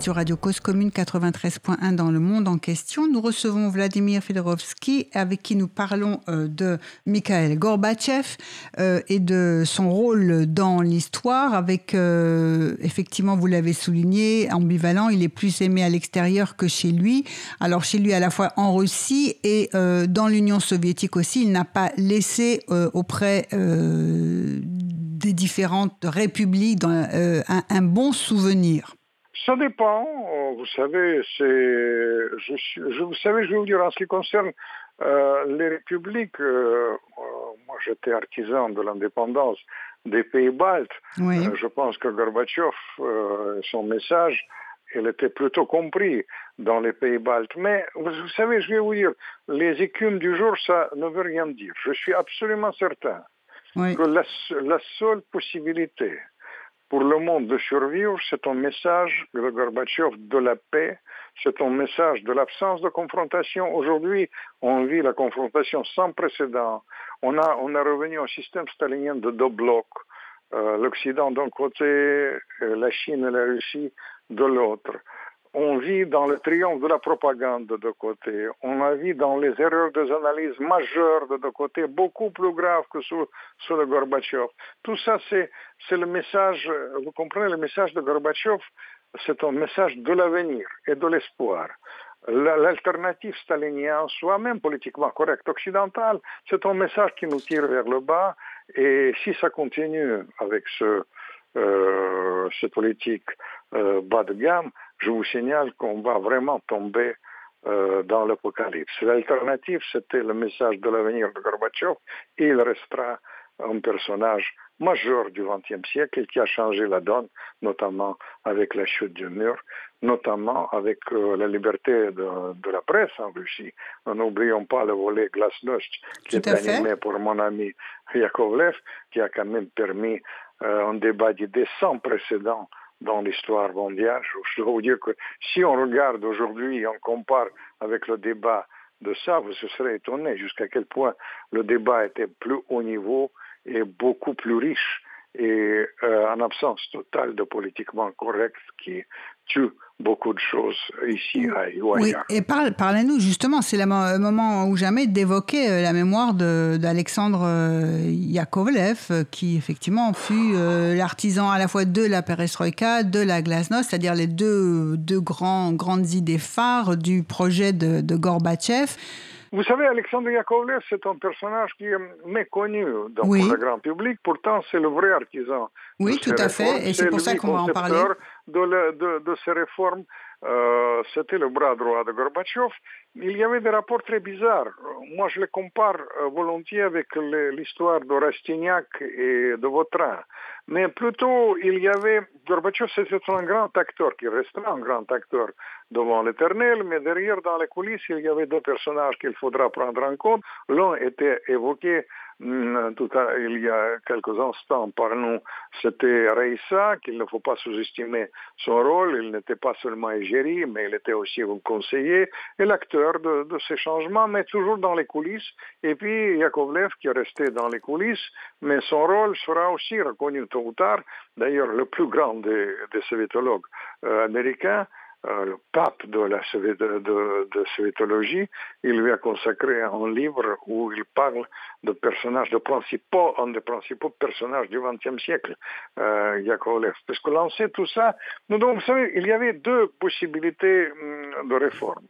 Sur Radio Cause Commune 93.1 dans le monde en question. Nous recevons Vladimir Fedorovski avec qui nous parlons euh, de Mikhail Gorbatchev euh, et de son rôle dans l'histoire avec, euh, effectivement, vous l'avez souligné, ambivalent. Il est plus aimé à l'extérieur que chez lui. Alors chez lui à la fois en Russie et dans l'Union soviétique aussi, il n'a pas laissé auprès des différentes républiques un bon souvenir. Ça dépend. Vous savez, c'est, je, je, vous savez, je vais vous dire en ce qui concerne euh, les républiques. Euh, moi, j'étais artisan de l'indépendance des pays baltes. Oui. Euh, je pense que Gorbatchev, euh, son message, il était plutôt compris dans les pays baltes. Mais vous, vous savez, je vais vous dire, les écumes du jour, ça ne veut rien dire. Je suis absolument certain Oui. que la, la seule possibilité pour le monde de survivre, c'est un message de Gorbatchev de la paix, c'est un message de l'absence de confrontation. Aujourd'hui, on vit la confrontation sans précédent. On a, on a revenu au système stalinien de deux blocs. Euh, L'Occident d'un côté, euh, la Chine et la Russie de l'autre. On vit dans le triomphe de la propagande de deux côtés. On a vu dans les erreurs des analyses majeures de deux côtés, beaucoup plus graves que sous, le Gorbatchev. Tout ça, c'est, le message, vous comprenez, le message de Gorbatchev, c'est un message de l'avenir et de l'espoir. L'alternative stalinienne, soit même politiquement correcte occidentale, c'est un message qui nous tire vers le bas. Et si ça continue avec ce, euh, cette politique bas de gamme, je vous signale qu'on va vraiment tomber euh, dans l'apocalypse. L'alternative, c'était le message de l'avenir de Gorbatchev, et il restera un personnage majeur du XXe siècle qui a changé la donne, notamment avec la chute du mur, notamment avec euh, la liberté de, de, la presse en Russie. N'oublions pas le volet Glasnost qui est animé pour mon ami Yakovlev, qui a quand même permis euh, un débat d'idées sans précédent dans l'histoire mondiale. Je dois vous dire que si on regarde aujourd'hui, on compare avec le débat de ça, vous serez étonné jusqu'à quel point le débat était plus haut niveau et beaucoup plus riche et euh, en absence totale de politiquement correct qui beaucoup de choses ici ou ailleurs. Oui, et parle, parlez-nous justement, c'est le moment ou jamais d'évoquer euh, la mémoire d'Alexandre euh, Yakovlev, qui effectivement fut l'artisan à la fois de la perestroïka, de la glasnost, c'est-à-dire les deux, grandes idées phares du projet de Gorbatchev. Vous savez, Alexandre Yakovlev, c'est un personnage qui est méconnu dans oui. le grand public. Pourtant, c'est le vrai artisan. Oui, tout à fait. Et c'est pour ça qu'on va en parler. De, le, de, de, ces réformes, c'était le bras droit de Gorbatchev. Il y avait des rapports très bizarres. Moi, je les compare volontiers avec l'histoire de Rastignac et de Vautrin. Mais plutôt, il y avait, Gorbatchev, c'était un grand acteur, qui restera un grand acteur devant l'éternel, mais derrière, dans les coulisses, il y avait deux personnages qu'il faudra prendre en compte. L'un était évoqué à, il y a quelques instants par nous, c'était Reissa, qu'il ne faut pas sous-estimer son rôle. Il n'était pas seulement égérie, mais il était aussi un conseiller et l'acteur de, ces changements, mais toujours dans les coulisses. Et puis Yakovlev qui est resté dans les coulisses, mais son rôle sera aussi reconnu tôt ou tard. D'ailleurs, le plus grand des, des euh, américains, euh, le pape de la de, de, de soviétologie, il lui a consacré un livre où il parle de personnages, de principaux, un des principaux personnages du XXe siècle, euh, Yakovlev. Parce que lancer tout ça, nous, donc, vous savez, il y avait deux possibilités de réforme.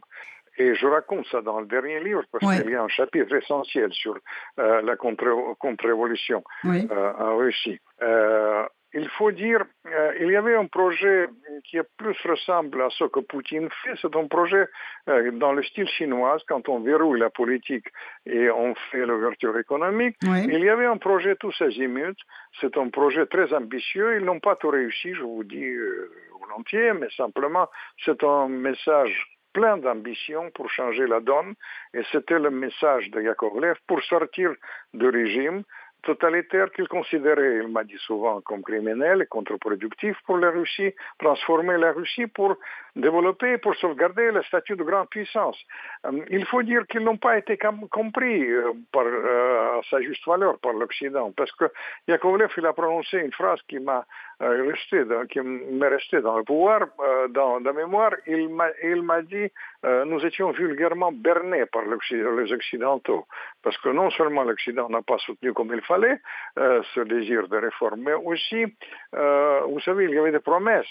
Et je raconte ça dans le dernier livre parce qu'il y a un chapitre essentiel sur euh, la contre- contre-révolution Oui. euh, en Russie. Euh, il faut dire, euh, il y avait un projet qui est plus ressemble à ce que Poutine fait. C'est un projet euh, dans le style chinois, quand on verrouille la politique et on fait l'ouverture économique. Oui. Il y avait un projet tous azimuts. C'est un projet très ambitieux. Ils n'ont pas tout réussi, je vous dis euh, volontiers, mais simplement c'est un message plein d'ambition pour changer la donne. Et c'était le message de Yakovlev pour sortir du régime totalitaire qu'il considérait, il m'a dit souvent, comme criminel et contre-productif pour la Russie, transformer la Russie pour développer, pour sauvegarder le statut de grande puissance. Euh, il faut dire qu'ils n'ont pas été compris euh, par, euh, à sa juste valeur par l'Occident, parce que Yakovlev, il a prononcé une phrase qui m'a resté dans, qui m'est resté dans le pouvoir, dans la mémoire, il m'a, dit nous étions vulgairement bernés par les Occidentaux, parce que non seulement l'Occident n'a pas soutenu comme il fallait ce désir de réforme, mais aussi, vous savez, il y avait des promesses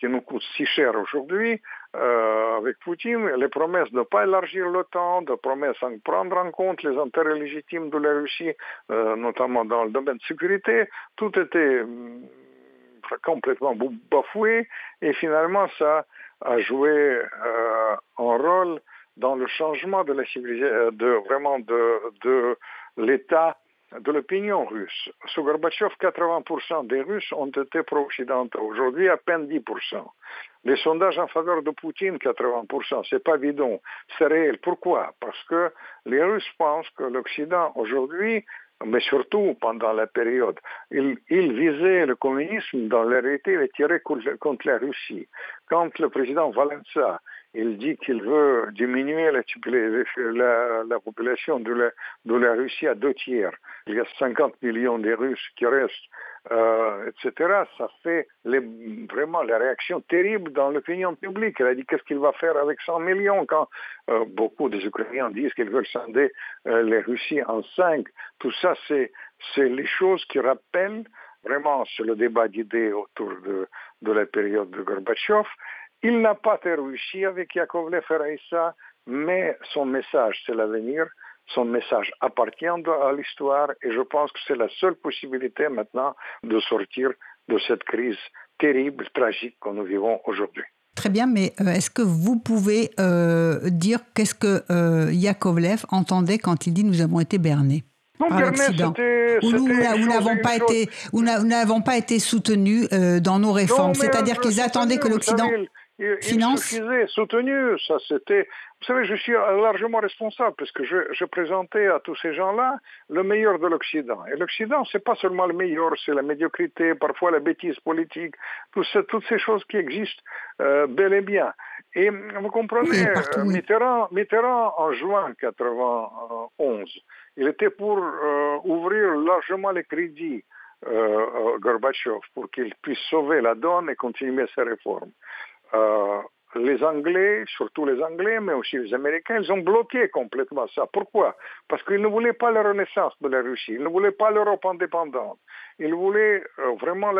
qui nous coûte si cher aujourd'hui euh, avec Poutine, les promesses de ne pas élargir l'OTAN, de promesses de prendre en compte les intérêts légitimes de la Russie, euh, notamment dans le domaine de sécurité, tout était complètement bafoué et finalement ça a joué euh, un rôle dans le changement de la civilisation, de vraiment de, de l'état de l'opinion russe. Sous Gorbatchev, 80% des Russes ont été pro-occidentaux. Aujourd'hui, à peine 10%. Les sondages en faveur de Poutine, 80%. C'est pas bidon. C'est réel. Pourquoi? Parce que les Russes pensent que l'Occident, aujourd'hui, mais surtout pendant la période, il, il visait le communisme dans la réalité, il tirait contre la Russie. Quand le président Valença il dit qu'il veut diminuer la, la, population de la, de la, Russie à deux tiers. Il y a 50 millions de Russes qui restent, euh, etc. Ça fait vraiment la réaction terrible dans l'opinion publique. Il a dit qu'est-ce qu'il va faire avec 100 millions quand euh, beaucoup des Ukrainiens disent qu'ils veulent scinder euh, les Russies en cinq. Tout ça, c'est les choses qui rappellent vraiment sur le débat d'idées autour de, la période de Gorbatchev il n'a pas réussi avec Yakovlev et ça, mais son message, c'est l'avenir. Son message appartient à l'histoire et je pense que c'est la seule possibilité maintenant de sortir de cette crise terrible, tragique que nous vivons aujourd'hui. Très bien, mais euh, est-ce que vous pouvez euh, dire qu'est-ce que euh, Yakovlev entendait quand il dit nous avons été bernés par l'Occident nous n'avons pas été, n'avons pas été soutenus dans nos réformes. C'est-à-dire qu'ils attendaient que l'Occident il, suffisait, soutenu. Ça, c'était. Vous savez, je suis largement responsable parce que je, présentais à tous ces gens-là le meilleur de l'Occident. Et l'Occident, c'est pas seulement le meilleur, c'est la médiocrité, parfois la bêtise politique, toutes ces choses qui existent euh, bel et bien. Et vous comprenez, euh, Mitterrand, Mitterrand, en juin 91, il était pour euh, ouvrir largement les crédits euh, Gorbatchev pour qu'il puisse sauver la donne et continuer ses réformes. Euh, les Anglais, surtout les Anglais, mais aussi les Américains, ils ont bloqué complètement ça. Pourquoi? Parce qu'ils ne voulaient pas la renaissance de la Russie, ils ne voulaient pas l'Europe indépendante, ils voulaient euh, vraiment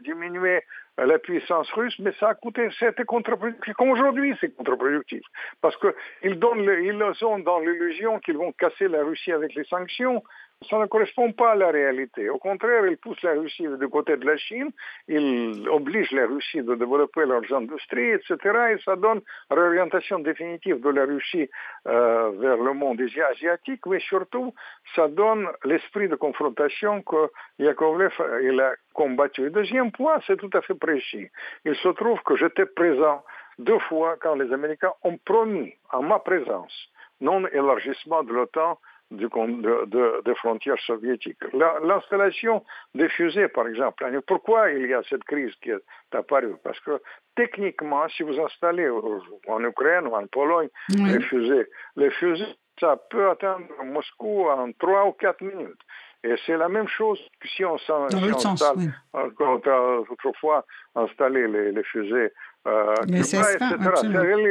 diminuer la puissance russe, mais ça a coûté, c'était contre-productif. Comme aujourd'hui, c'est contre-productif. Parce qu'ils ils sont dans l'illusion qu'ils vont casser la Russie avec les sanctions, ça ne correspond pas à la réalité. Au contraire, il pousse la Russie du côté de la Chine, il oblige la Russie de développer leurs industries, etc. Et ça donne réorientation définitive de la Russie euh, vers le monde asiatique, mais surtout, ça donne l'esprit de confrontation que Yakovlev a combattu. Le deuxième point, c'est tout à fait précis. Il se trouve que j'étais présent deux fois quand les Américains ont promis, en ma présence, non élargissement de l'OTAN du, de, de, frontières soviétiques. L'installation des fusées, par exemple. Pourquoi il y a cette crise qui est apparue? Parce que techniquement, si vous installez en Ukraine ou en Pologne les fusées, les fusées, ça peut atteindre Moscou en 3 ou 4 minutes. Et c'est la même chose que si on, quand on a autrefois installé les, les fusées euh, etc.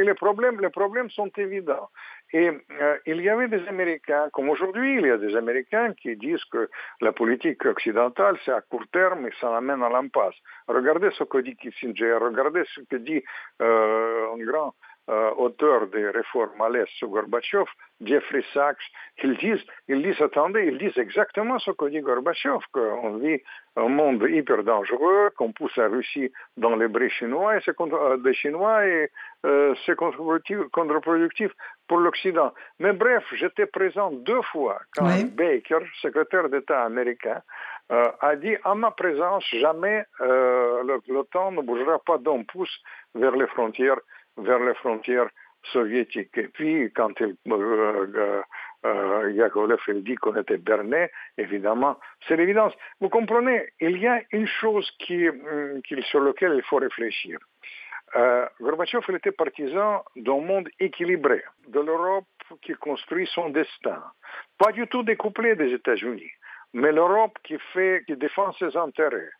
Les problèmes, les problèmes sont évidents. Et euh, il y avait des Américains, comme aujourd'hui, il y a des Américains qui disent que la politique occidentale, c'est à court terme et ça amène à l'impasse. Regardez ce que dit Kissinger, regardez ce que dit euh, auteur des réformes à l'Est sur Gorbatchev, Jeffrey Sachs, ils disent, ils disent, attendez, ils disent exactement ce que dit Gorbatchev, qu'on vit un monde hyper dangereux, qu'on pousse la Russie dans les bris chinois, et c'est euh, des Chinois, et euh, c'est contre-productif, pour l'Occident. Mais bref, j'étais présent deux fois quand Baker, secrétaire d'État américain, a dit à ma présence, jamais l'OTAN ne bougera pas d'un pouce vers les frontières vers les frontières soviétiques. Et puis, quand il, euh, euh, euh Yakovlev dit qu'on était berné, évidemment, c'est l'évidence. Vous comprenez, il y a une chose qui, sur laquelle il faut réfléchir. Euh, Gorbatchev il était partisan d'un monde équilibré, de l'Europe qui construit son destin, pas du tout découplé des États-Unis, mais l'Europe qui qui défend ses intérêts,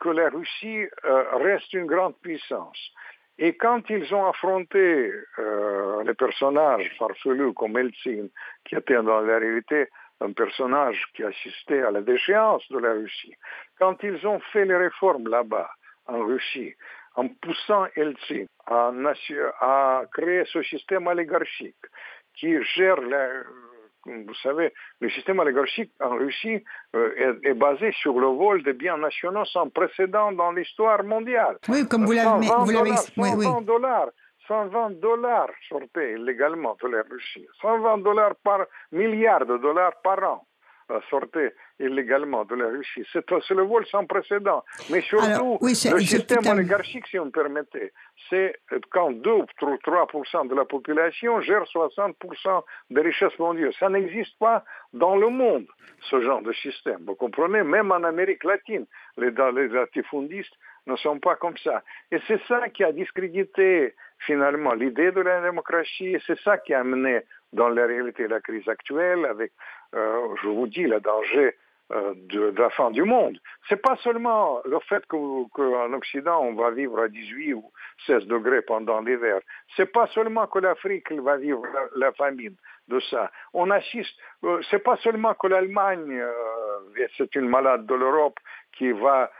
que la Russie reste une grande puissance. Et quand ils ont affronté euh, les personnages farfelus comme Eltsine, qui était dans la réalité un personnage qui assistait à la déchéance de la Russie, quand ils ont fait les réformes là-bas, en Russie, en poussant Eltsine à, à créer ce système oligarchique qui gère la, vous savez, le système oligarchique en Russie euh, est, basé sur le vol des biens nationaux sans précédent dans l'histoire mondiale. Oui, comme vous l'avez 120 dollars. 120 dollars sortaient illégalement de la Russie. 120 dollars par milliard de dollars par an sortaient illégalement de la Russie. C'est le vol sans précédent. Mais surtout, le système oligarchique, si on me permettait, c'est quand 2 ou 3% de la population gère 60% des richesses mondiales. Ça n'existe pas dans le monde, ce genre de système. Vous comprenez? Même en Amérique latine, les, les latifundistes ne sont pas comme ça. Et c'est ça qui a discrédité finalement l'idée de la démocratie, et c'est ça qui a amené dans la réalité la crise actuelle avec, euh, je vous dis, le danger euh, de, la fin du monde. C'est pas seulement le fait qu'en Occident on va vivre à 18 ou 16 degrés pendant l'hiver. C'est pas seulement que l'Afrique va vivre la, famine de ça. On assiste. Euh, c'est pas seulement que l'Allemagne, c'est une malade de l'Europe qui va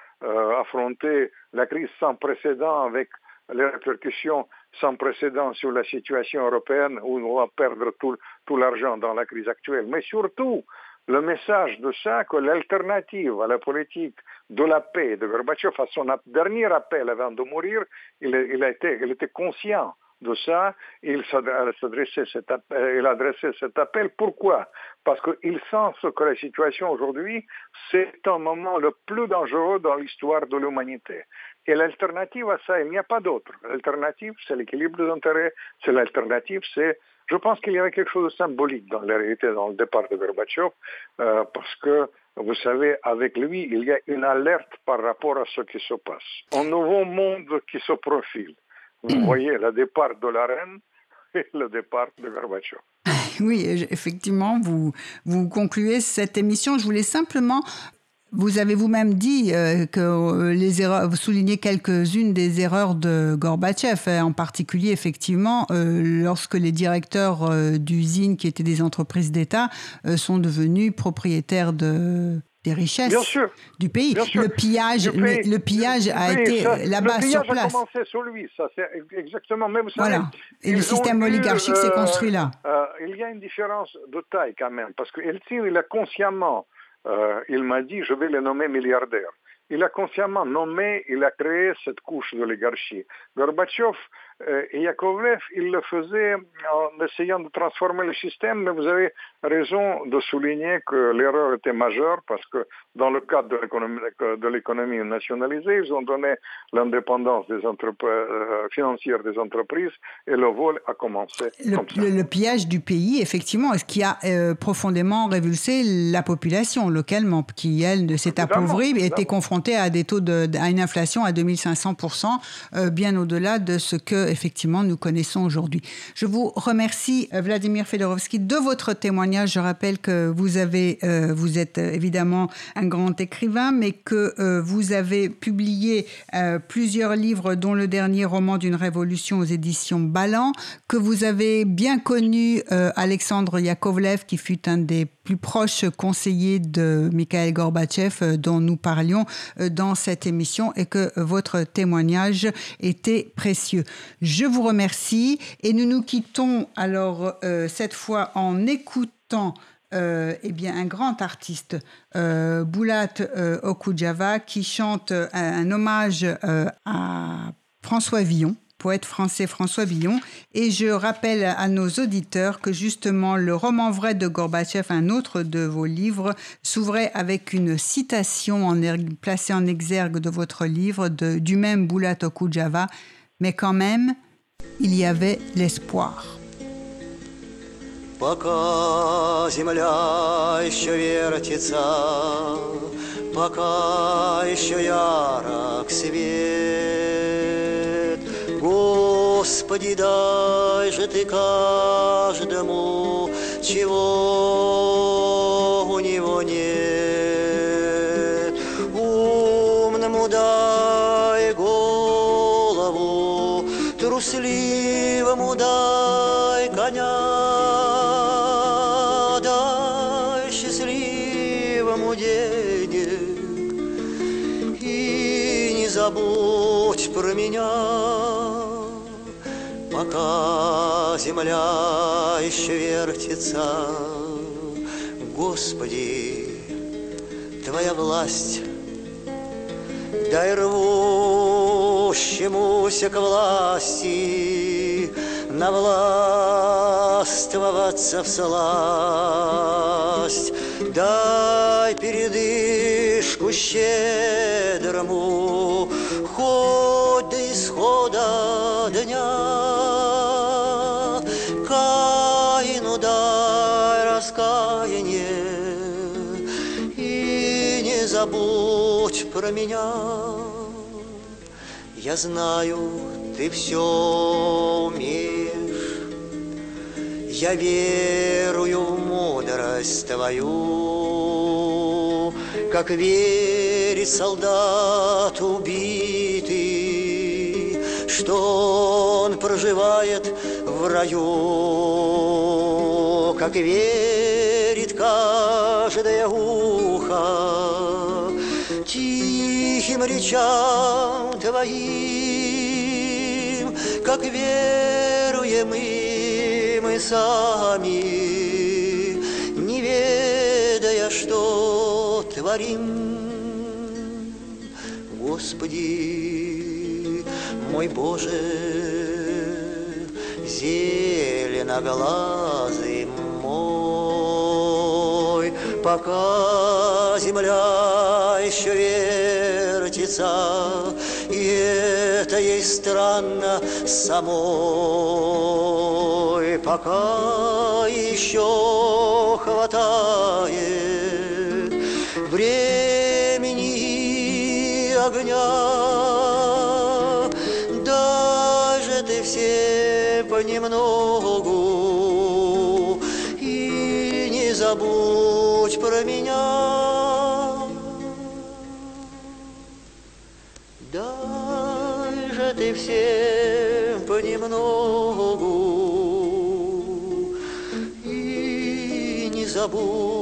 affronter la crise sans précédent avec les répercussions sans précédent sur la situation européenne où on va perdre tout, l'argent dans la crise actuelle. Mais surtout, le message de ça que l'alternative à la politique de la paix de Gorbatchev, à son dernier appel avant de mourir, il, était conscient de ça, il, s'adressait cet appel, il cet appel. Pourquoi? Parce qu'il sent que la situation aujourd'hui, c'est un moment le plus dangereux dans l'histoire de l'humanité. Et l'alternative à ça, il n'y a pas d'autre. L'alternative, c'est l'équilibre des intérêts, c'est l'alternative, c'est je pense qu'il y avait quelque chose de symbolique dans la réalité, dans le départ de Gorbatchev, euh, parce que, vous savez, avec lui, il y a une alerte par rapport à ce qui se passe. Un nouveau monde qui se profile. Vous voyez le départ de la reine et le départ de Gorbatchev. Oui, effectivement, vous, vous concluez cette émission. Je voulais simplement vous avez vous-même dit euh, que euh, les erreurs, vous soulignez quelques-unes des erreurs de Gorbatchev, hein, en particulier effectivement euh, lorsque les directeurs d'usines qui étaient des entreprises d'État sont devenus propriétaires de des richesses du pays. Le pillage, le pillage a été là-bas sur place. Le pillage a commencé sur lui, ça c'est exactement même ça. Voilà. Et le système oligarchique s'est construit là. il y a une différence de taille quand même, parce que il a consciemment euh, il m'a dit, je vais le nommer milliardaire. Il a consciemment nommé, il a créé cette couche d'oligarchie. Gorbatchev et Yakovlev, ils le faisaient en essayant de transformer le système, mais vous avez raison de souligner que l'erreur était majeure parce que dans le cadre de l'économie nationalisée, ils ont donné l'indépendance des euh, financière des entreprises et le vol a commencé le, comme ça. Le, pillage du pays, effectivement, ce qui a euh, profondément révulsé la population localement, qui, elle, s'est appauvrie et était confrontée à des taux de, à une inflation à 2500%, bien au-delà de ce que effectivement nous connaissons aujourd'hui. Je vous remercie euh, Vladimir Fedorovski de votre témoignage. Je rappelle que vous euh, êtes euh, évidemment un grand écrivain, mais que vous avez publié plusieurs livres, dont le dernier roman d'une révolution aux éditions Ballant, que vous avez bien connu Alexandre Yakovlev, qui fut un des plus proches conseillers de Mikhail Gorbatchev dont nous parlions dans cette émission et que votre témoignage était précieux. Je vous remercie et nous nous quittons alors euh, cette fois en écoutant euh, eh bien, un grand artiste, euh, Boulat Okudjava, qui chante un, hommage à François Villon poète français François Villon. Et je rappelle à nos auditeurs que justement le roman vrai de Gorbatchev, un autre de vos livres, s'ouvrait avec une citation er, placée en exergue de votre livre du même Boulat Okudjava mais quand même, il y avait l'espoir. Пока земля еще вертится, пока еще ярок свет, Господи, дай же ты каждому, чего у него нет. Меня, пока земля еще вертится. Господи, Твоя власть, дай рвущемуся к власти навластвоваться в сласть, дай передышку щедрому, исхода дня. Каину дай раскаяние, забудь про меня. Я знаю, ты все умеешь. Я верую в мудрость твою, Как верит солдат убитый, Что он проживает в раю, Как верит каждое ухо тихим речам Твоим, как веруем и мы сами, не ведая, что творим. Господи, мой Боже, зеленоглазый мой, пока земля еще вертится, и это ей странно самой, пока еще хватает времени огня, понемногу и не забудь про меня. Дай же ты всем понемногу и не забудь.